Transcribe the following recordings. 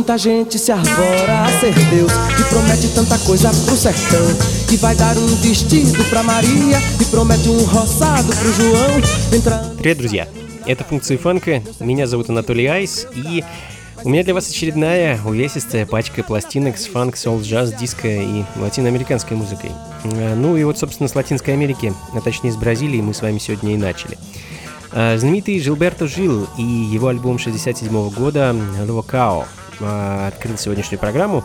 Muita gente se arvora a ser Deus E promete tanta coisa pro sertão Que vai dar um vestido pra Maria E promete um roçado pro João Entra... Привет, друзья! Это функции фанка. Меня зовут Анатолий Айс. И у меня для вас очередная увесистая пачка пластинок с фанк, сол, джаз, диско и латиноамериканской музыкой. Ну и вот, собственно, с Латинской Америки, а точнее с Бразилии, мы с вами сегодня и начали. Знаменитый Жилберто Жил и его альбом 67 года «Локао» А, открыл сегодняшнюю программу.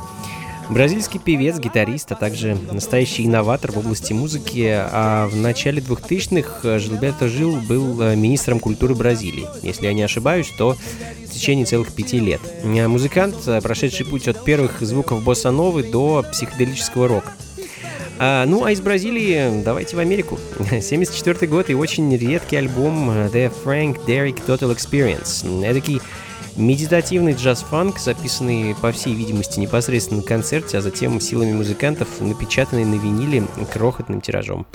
Бразильский певец, гитарист, а также настоящий инноватор в области музыки. А в начале 2000-х Жилберто Жил был э, министром культуры Бразилии. Если я не ошибаюсь, то в течение целых пяти лет. Музыкант, э, прошедший путь от первых звуков босса-новы до психоделического рока. А, ну, а из Бразилии давайте в Америку. 74 год и очень редкий альбом The Frank Derrick Total Experience. Эдакий Медитативный джаз-фанк, записанный, по всей видимости, непосредственно на концерте, а затем силами музыкантов, напечатанный на виниле крохотным тиражом.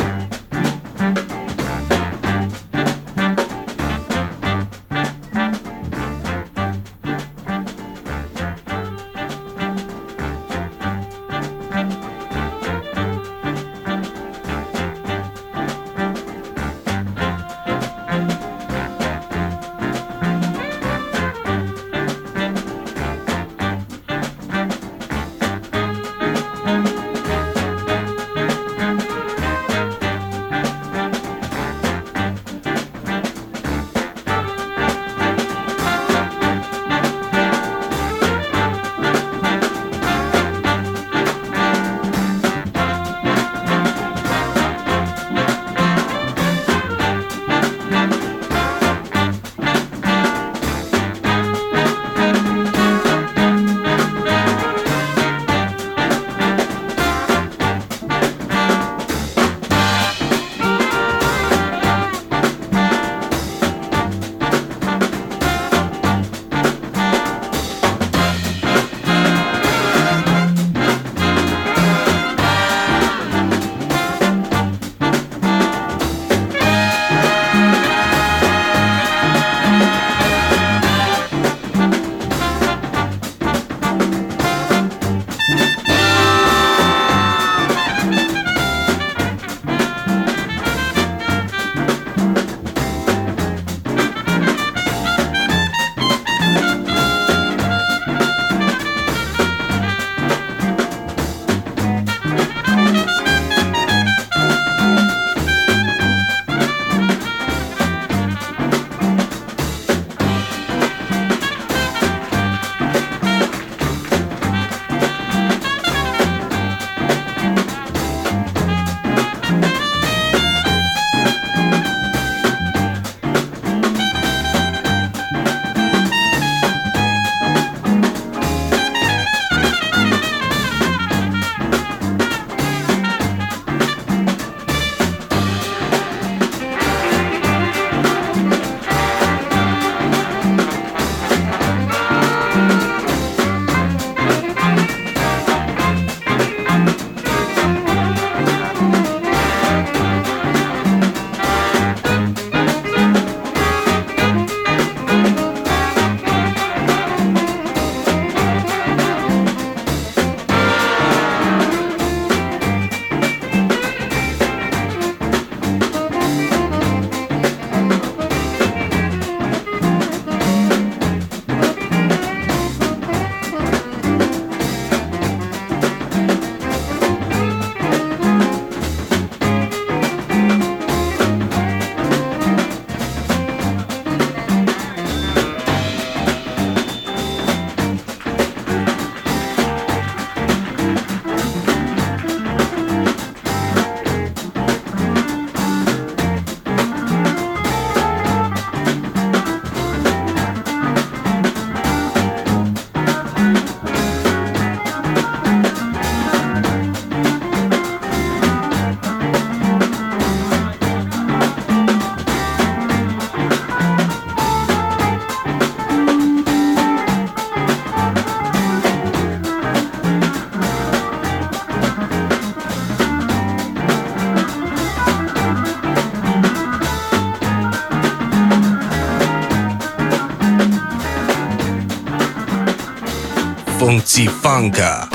Funka.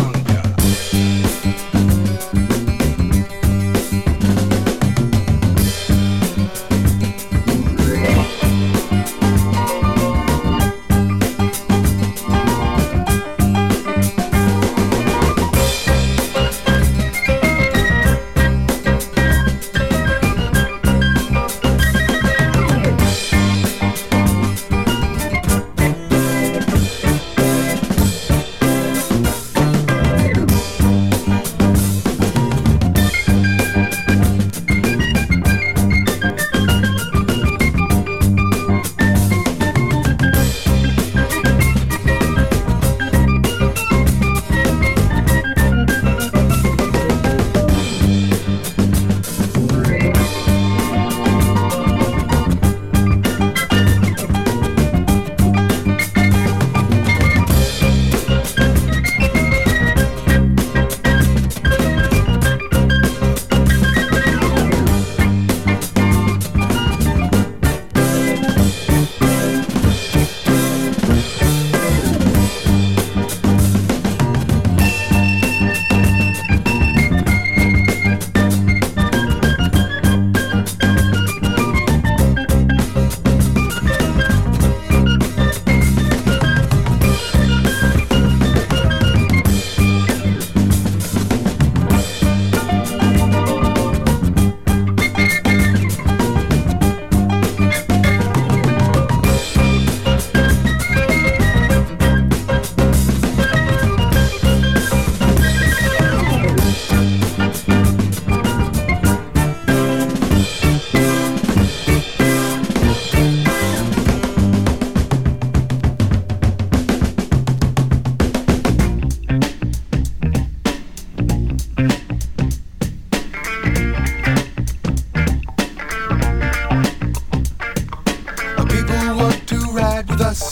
us.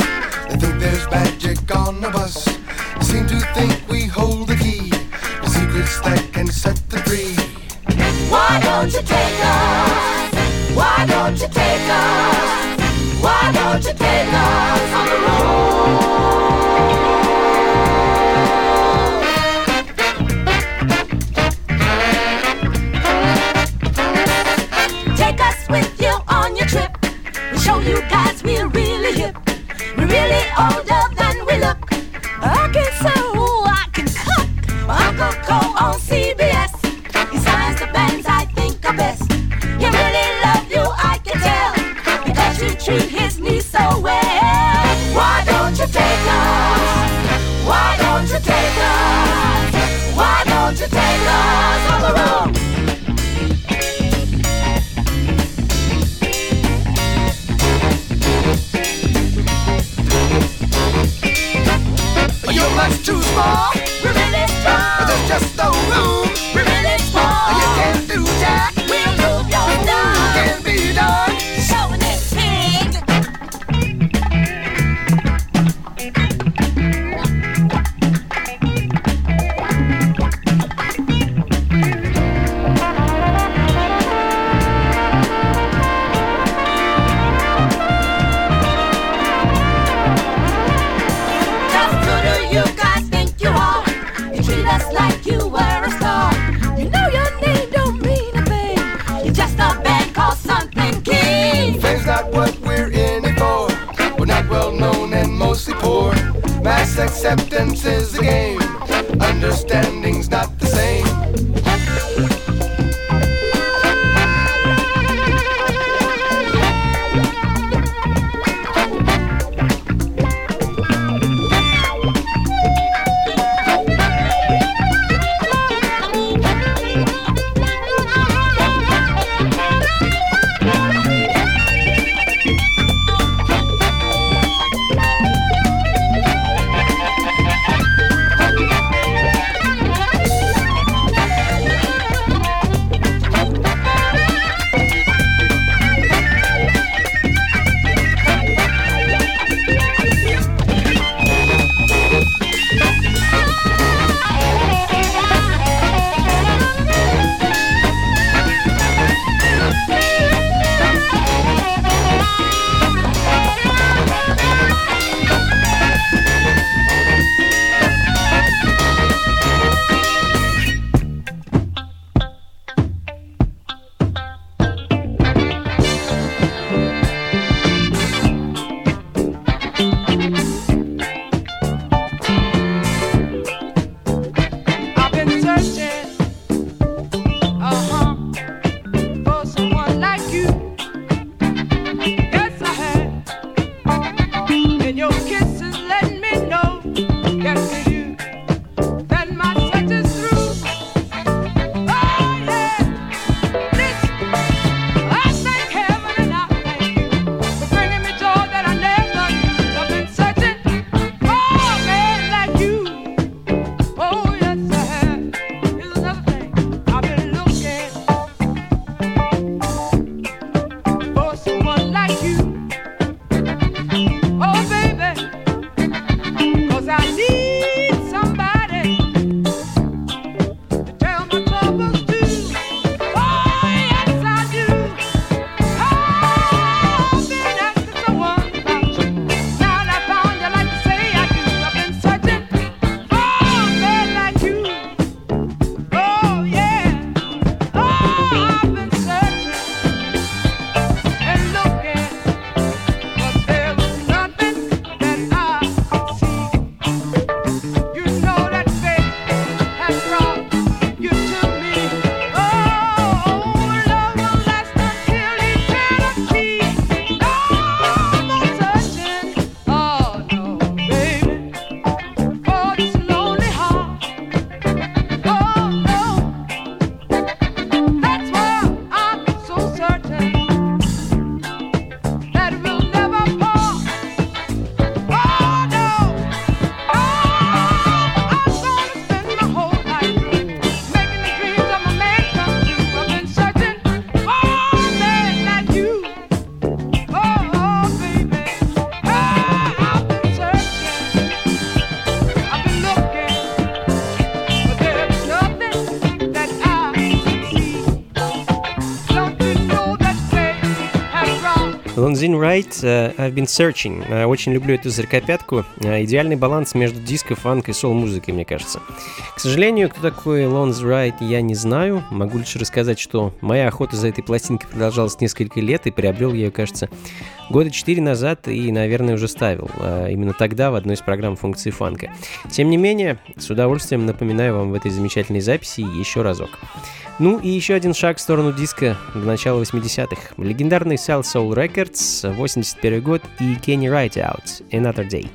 They think there's magic on the bus. They seem to think we hold the key to secrets that can set the free. Why don't you take us? Why don't you take us? Why don't you take us on the road? you got really older. for? acceptance is a game. Understanding Funka. Лонзин Райт, uh, I've been searching. Uh, очень люблю эту зркопятку. Uh, идеальный баланс между диско, фанк и сол-музыкой, мне кажется. К сожалению, кто такой Лонз Райт, я не знаю. Могу лишь рассказать, что моя охота за этой пластинкой продолжалась несколько лет, и приобрел ее, кажется, года четыре назад, и, наверное, уже ставил. Uh, именно тогда в одной из программ функции фанка. Тем не менее, с удовольствием напоминаю вам в этой замечательной записи еще разок. Ну и еще один шаг в сторону диска в начала 80-х. Легендарный Cell Soul Records, 81 год и Kenny Wright Out, Another Day.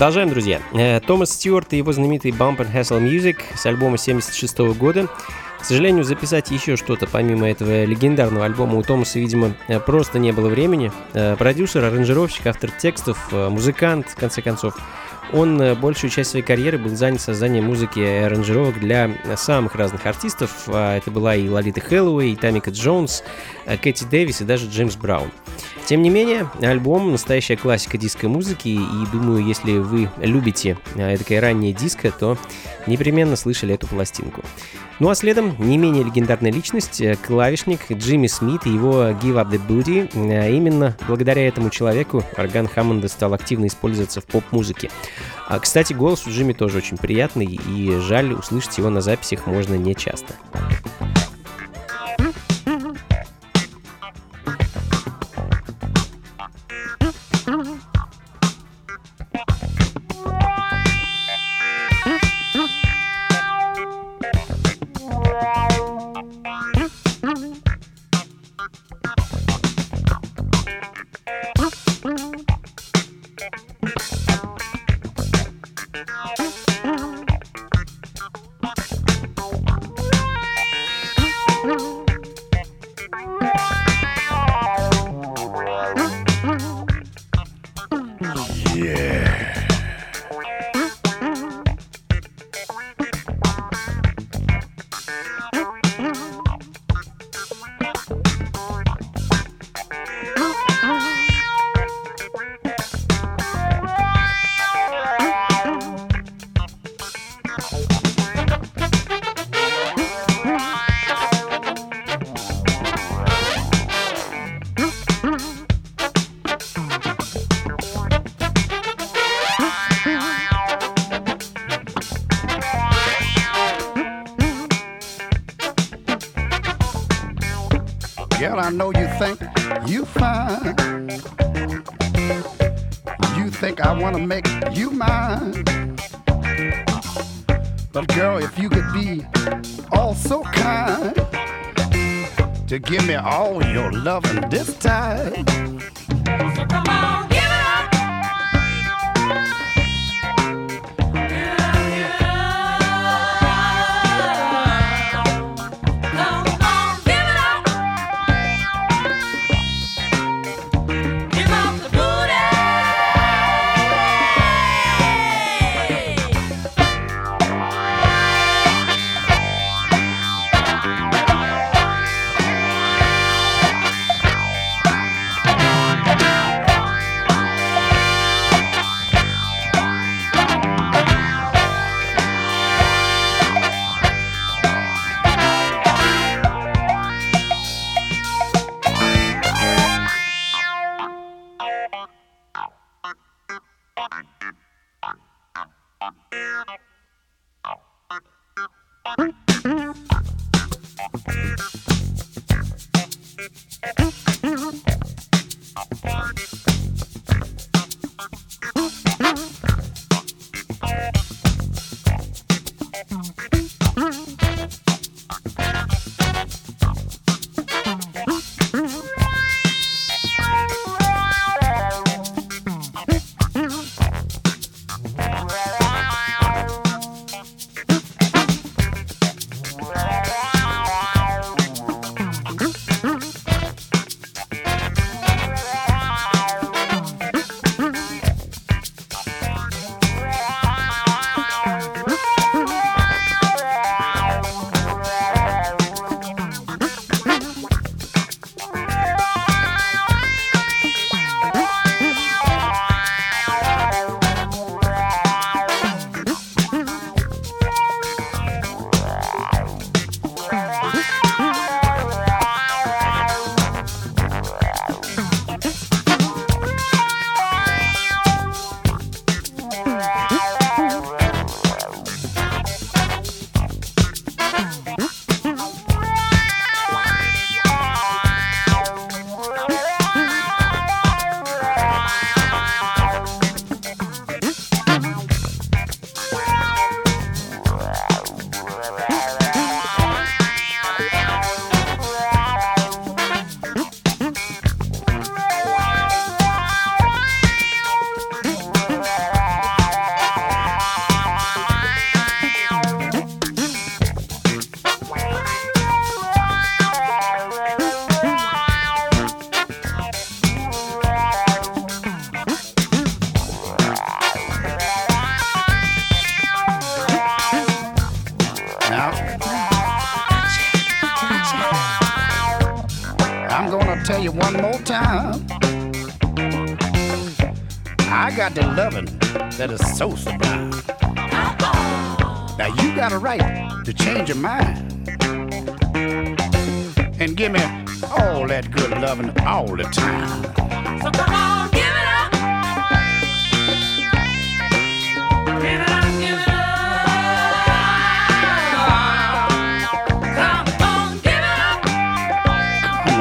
Продолжаем, друзья. Э, Томас Стюарт и его знаменитый Bump and Hassle Music с альбома 76 года. К сожалению, записать еще что-то помимо этого легендарного альбома у Томаса, видимо, э, просто не было времени. Э, продюсер, аранжировщик, автор текстов, музыкант, в конце концов. Он большую часть своей карьеры был занят созданием музыки и аранжировок для самых разных артистов. А это была и Лолита Хэллоуэй, и Тамика Джонс, Кэти Дэвис и даже Джеймс Браун. Тем не менее, альбом настоящая классика диско-музыки, и думаю, если вы любите э, такая ранняя диско, то непременно слышали эту пластинку. Ну а следом не менее легендарная личность, клавишник Джимми Смит и его Give Up The Booty. Э, именно благодаря этому человеку орган Хаммонда стал активно использоваться в поп-музыке. А, кстати, голос у Джимми тоже очень приятный, и жаль, услышать его на записях можно не часто. mine. You think I wanna make you mine. But girl, if you could be all so kind to give me all your loving this time. So come on.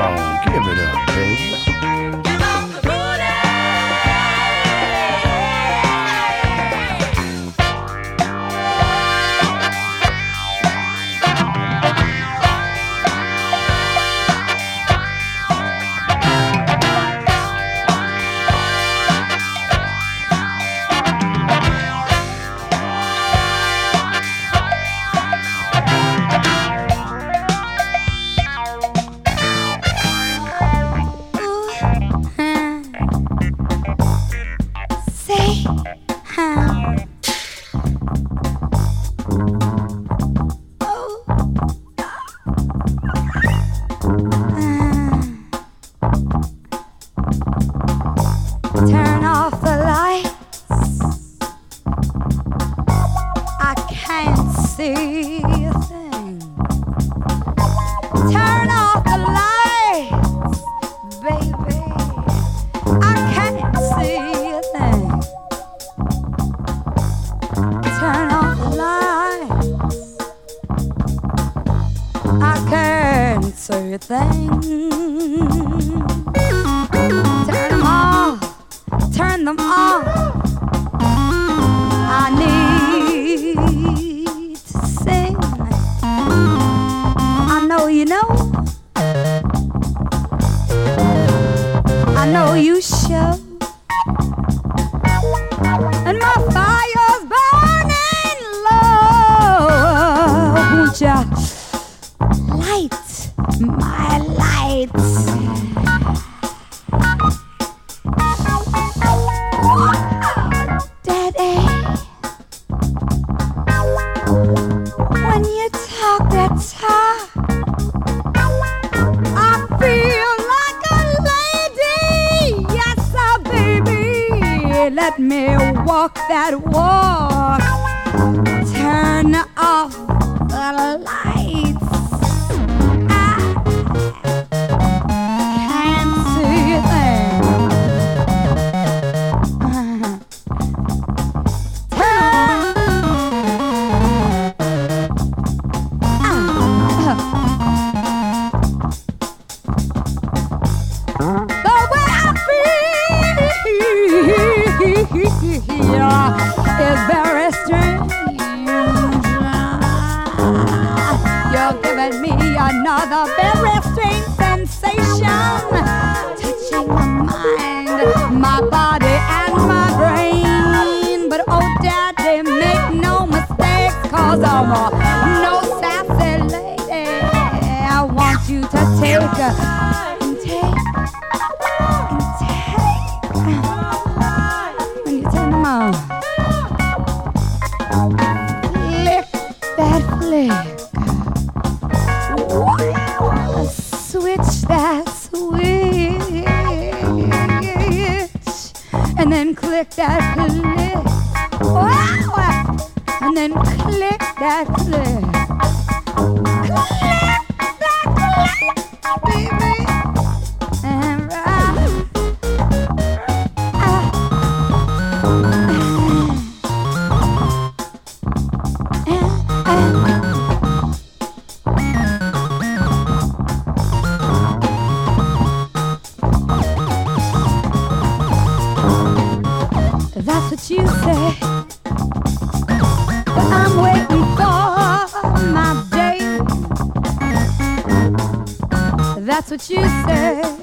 on, give it up, baby. That's what you said.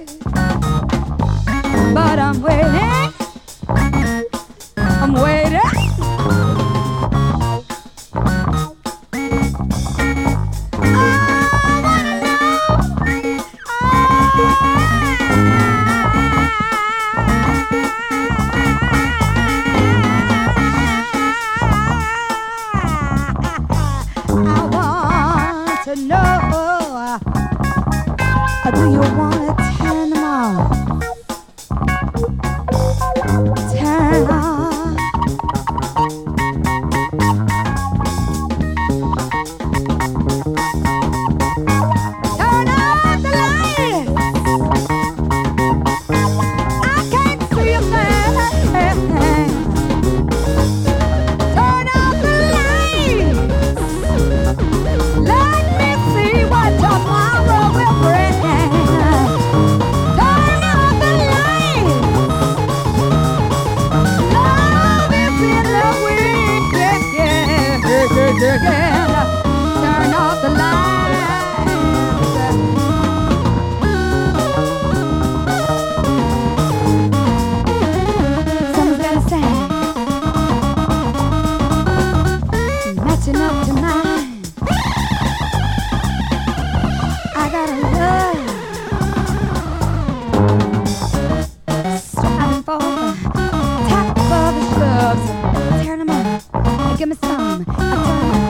give me some.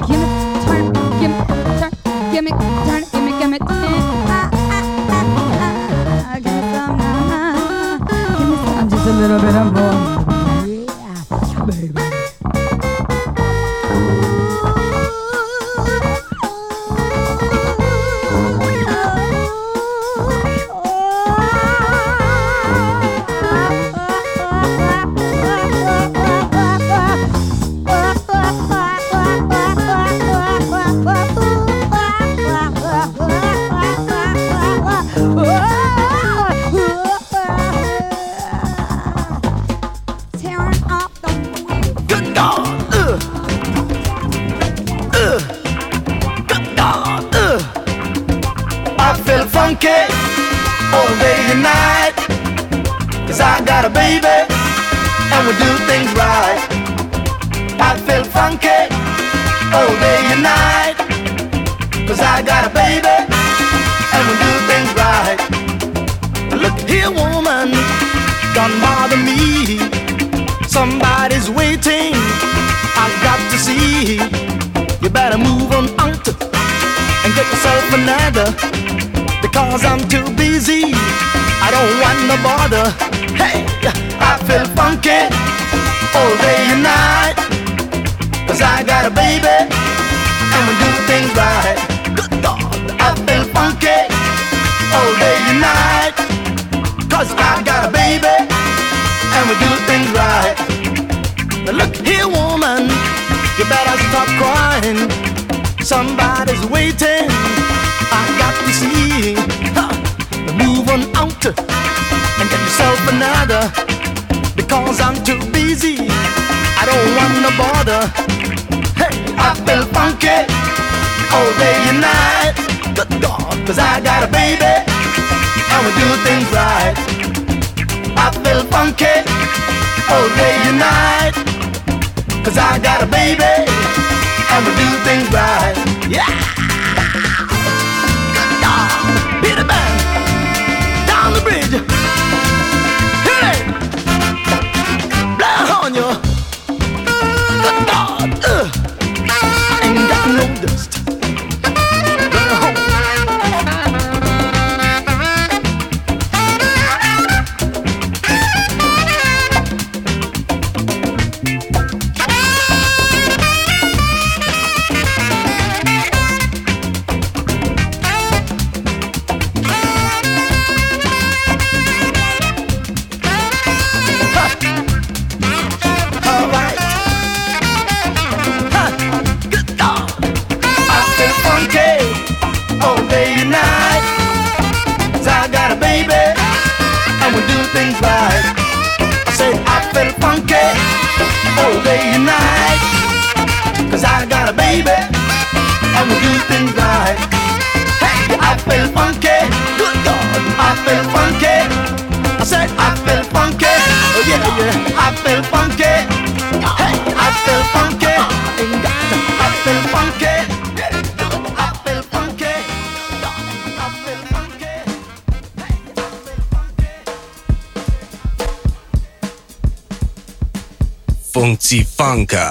Give me, turn, give me, turn, give me, turn, give me, give me. Ah, ah, ah, give me some. Just a little bit of more. waiting. I got to see. Huh. Move on out and get yourself another. Because I'm too busy. I don't wanna bother. Hey, I feel funky all day and night. Good God, cause I got a baby. And we do things right. I feel funky all day and night. Cause I got a baby. And we do things right. Yeah! hit a band down the bridge. feel funky. I said I feel funky. Oh yeah, yeah. I feel funky. Hey, I feel funky. I feel funky. I feel funky. I feel funky. I feel funky. Funkzi Funka.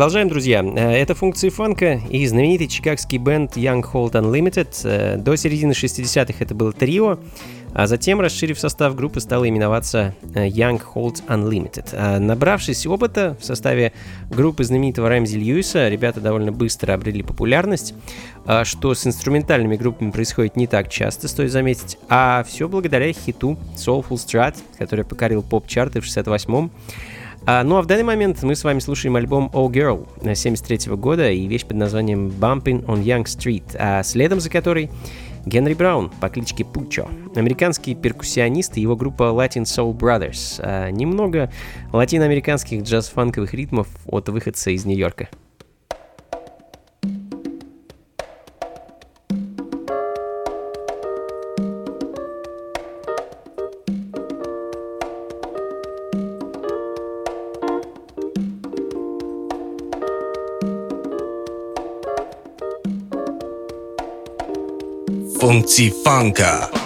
Продолжаем, друзья. Э, это функции фанка и знаменитый чикагский бенд Young Hold Unlimited. Э, до середины 60-х это было трио, а затем, расширив состав группы, стала именоваться э, Young Hold Unlimited. Набравшись опыта в составе группы знаменитого Рэмзи Льюиса, ребята довольно быстро обрели популярность, что с инструментальными группами происходит не так часто, стоит заметить, а все благодаря хиту Soulful Strat, который покорил поп-чарты в 68-м. А, ну а в данный момент мы с вами слушаем альбом Oh Girl 73 года и вещь под названием Bumping on Young Street, а следом за которой Генри Браун по кличке Пучо, американский перкуссионист и его группа Latin Soul Brothers. А, немного латиноамериканских джаз-фанковых ритмов от выходца из Нью-Йорка. Fritzy Funka.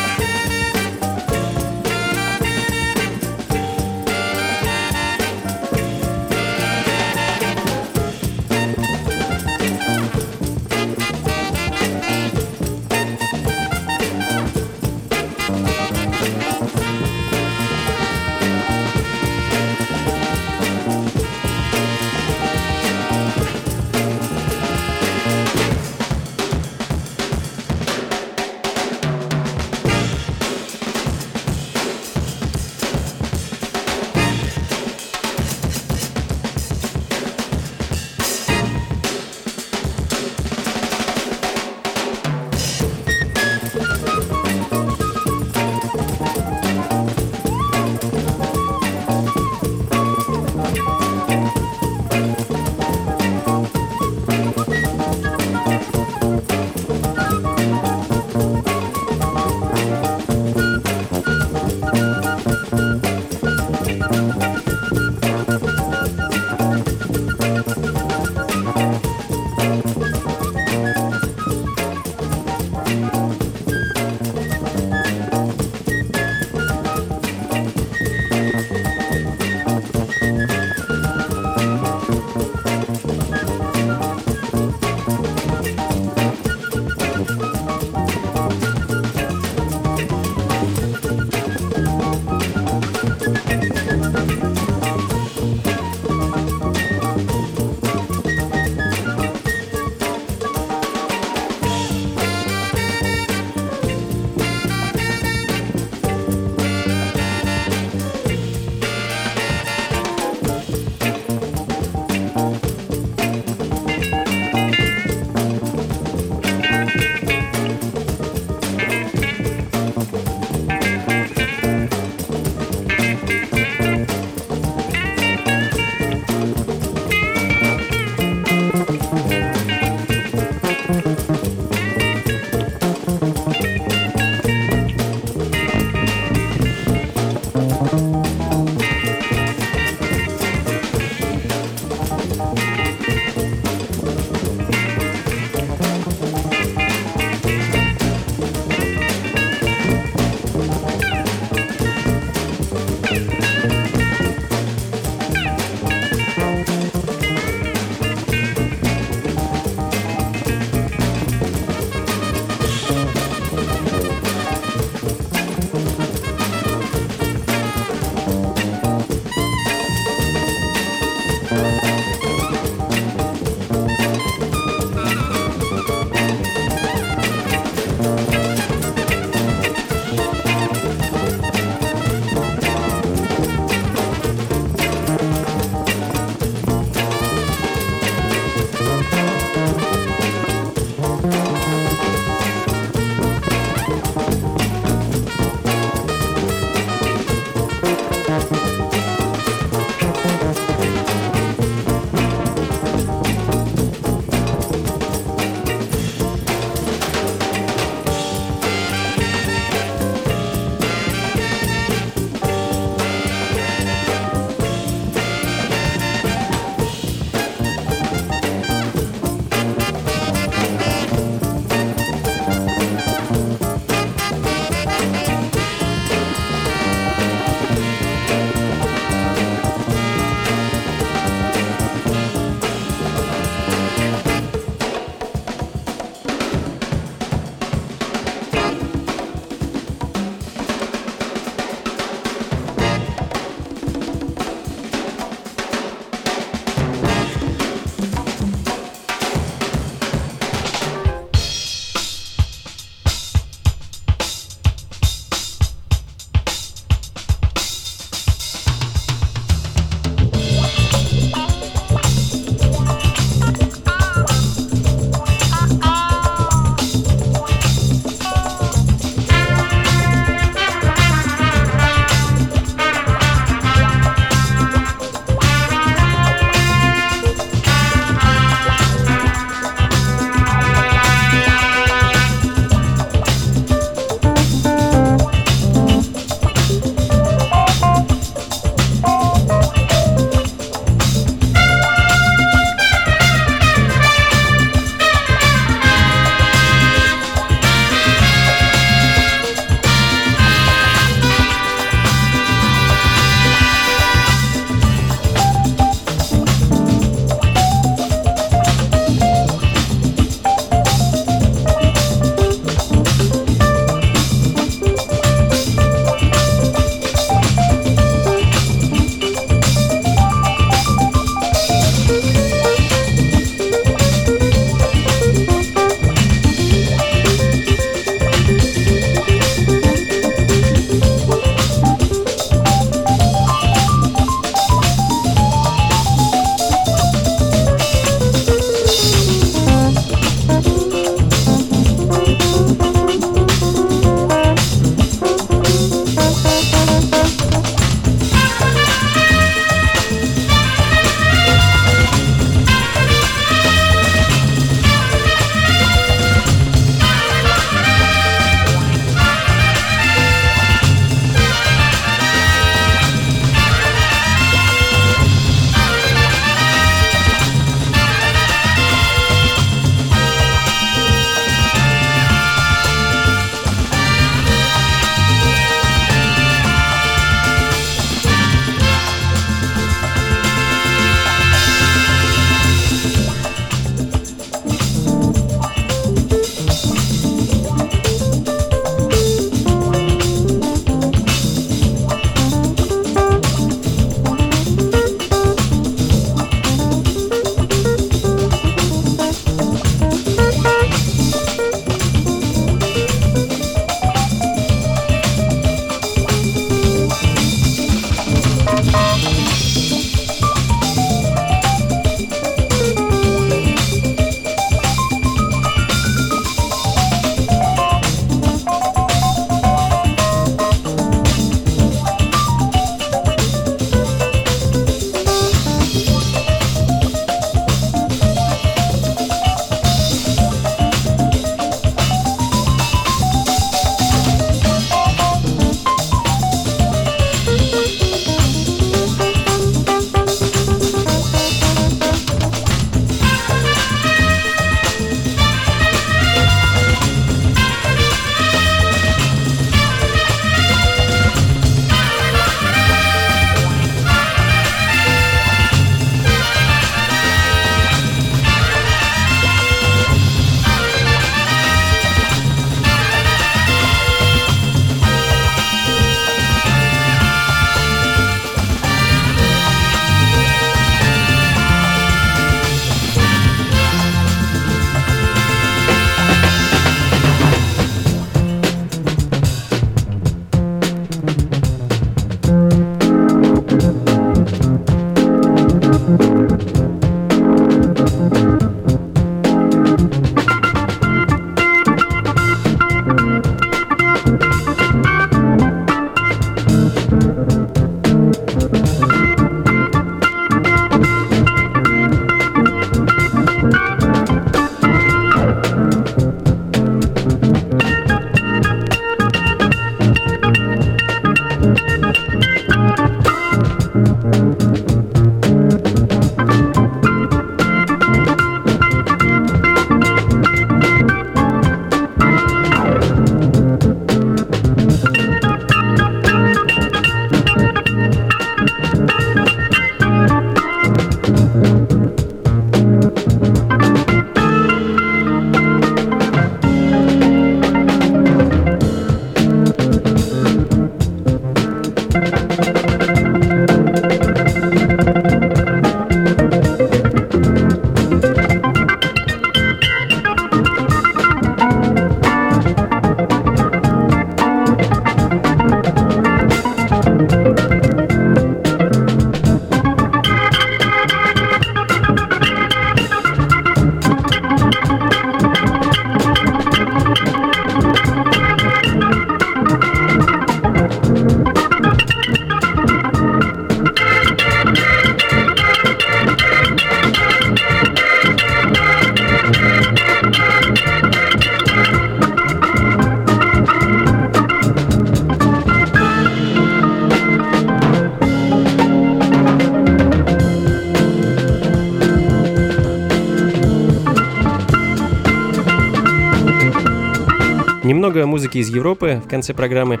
Немного музыки из Европы в конце программы.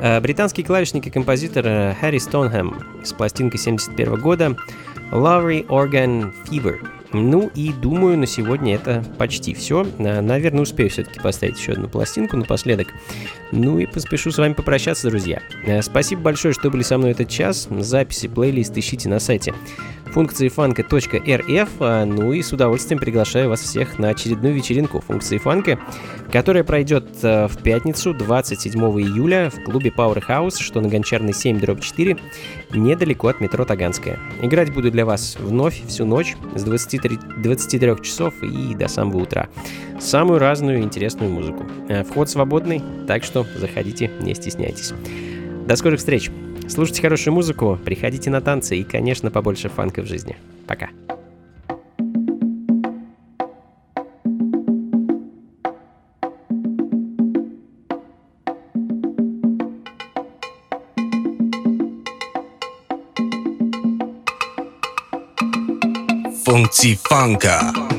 Э, британский клавишник и композитор э, Харри Стоунхэм с пластинкой 71 года Lowry Organ Fever. Ну и думаю, на сегодня это почти все. Э, наверное, успею все-таки поставить еще одну пластинку напоследок. Ну и поспешу с вами попрощаться, друзья. Спасибо большое, что были со мной этот час. Записи, плейлист ищите на сайте функции фанка.рф. Ну и с удовольствием приглашаю вас всех на очередную вечеринку функции фанка, которая пройдет а, в пятницу 27 июля в клубе Powerhouse, что на Гончарной 7 дробь 4, недалеко от метро Таганская. Играть буду для вас вновь всю ночь с 23, 23 часов и до самого утра. Самую разную интересную музыку. А, вход свободный, так что заходите, не стесняйтесь. До скорых встреч! Слушайте хорошую музыку, приходите на танцы и, конечно, побольше фанка в жизни. Пока. 自己放歌。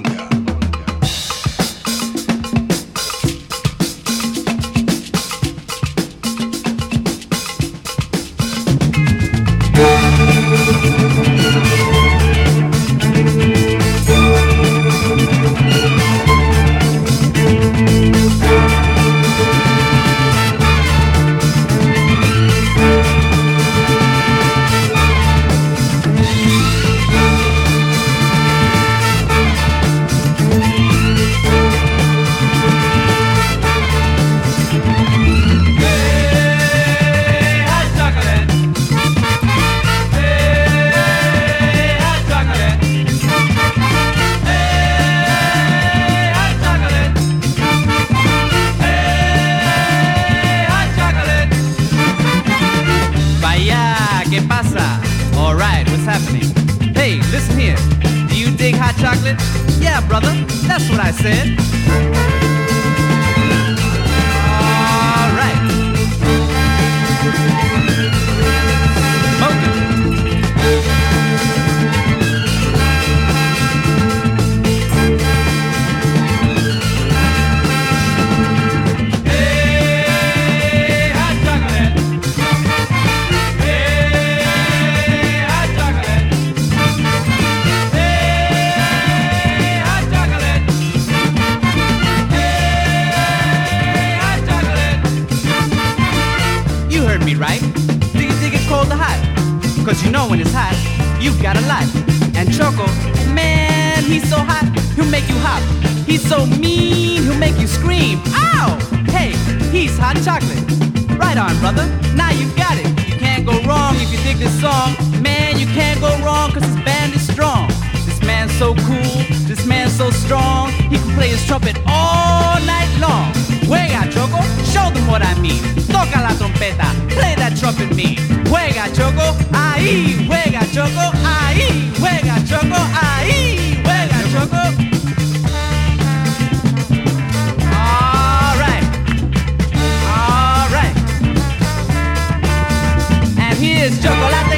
right? Do you think it's cold or hot? Cause you know when it's hot, you've got a lot. And Choco, man, he's so hot, he'll make you hop. He's so mean, he'll make you scream. Ow! Hey, he's hot chocolate. Right on, brother. Now you've got it. You can't go wrong if you dig this song. Man, you can't go wrong cause this band is strong. This man's so cool, this man's so strong. He can play his trumpet all night long. Juega, Choco, show them what I mean. Toca la trompeta, play that trumpet me. Juega, Choco, ahí. Juega, Choco, ahí. Juega, Choco, ahí. Juega, Choco. All right. All right. And here's Chocolate.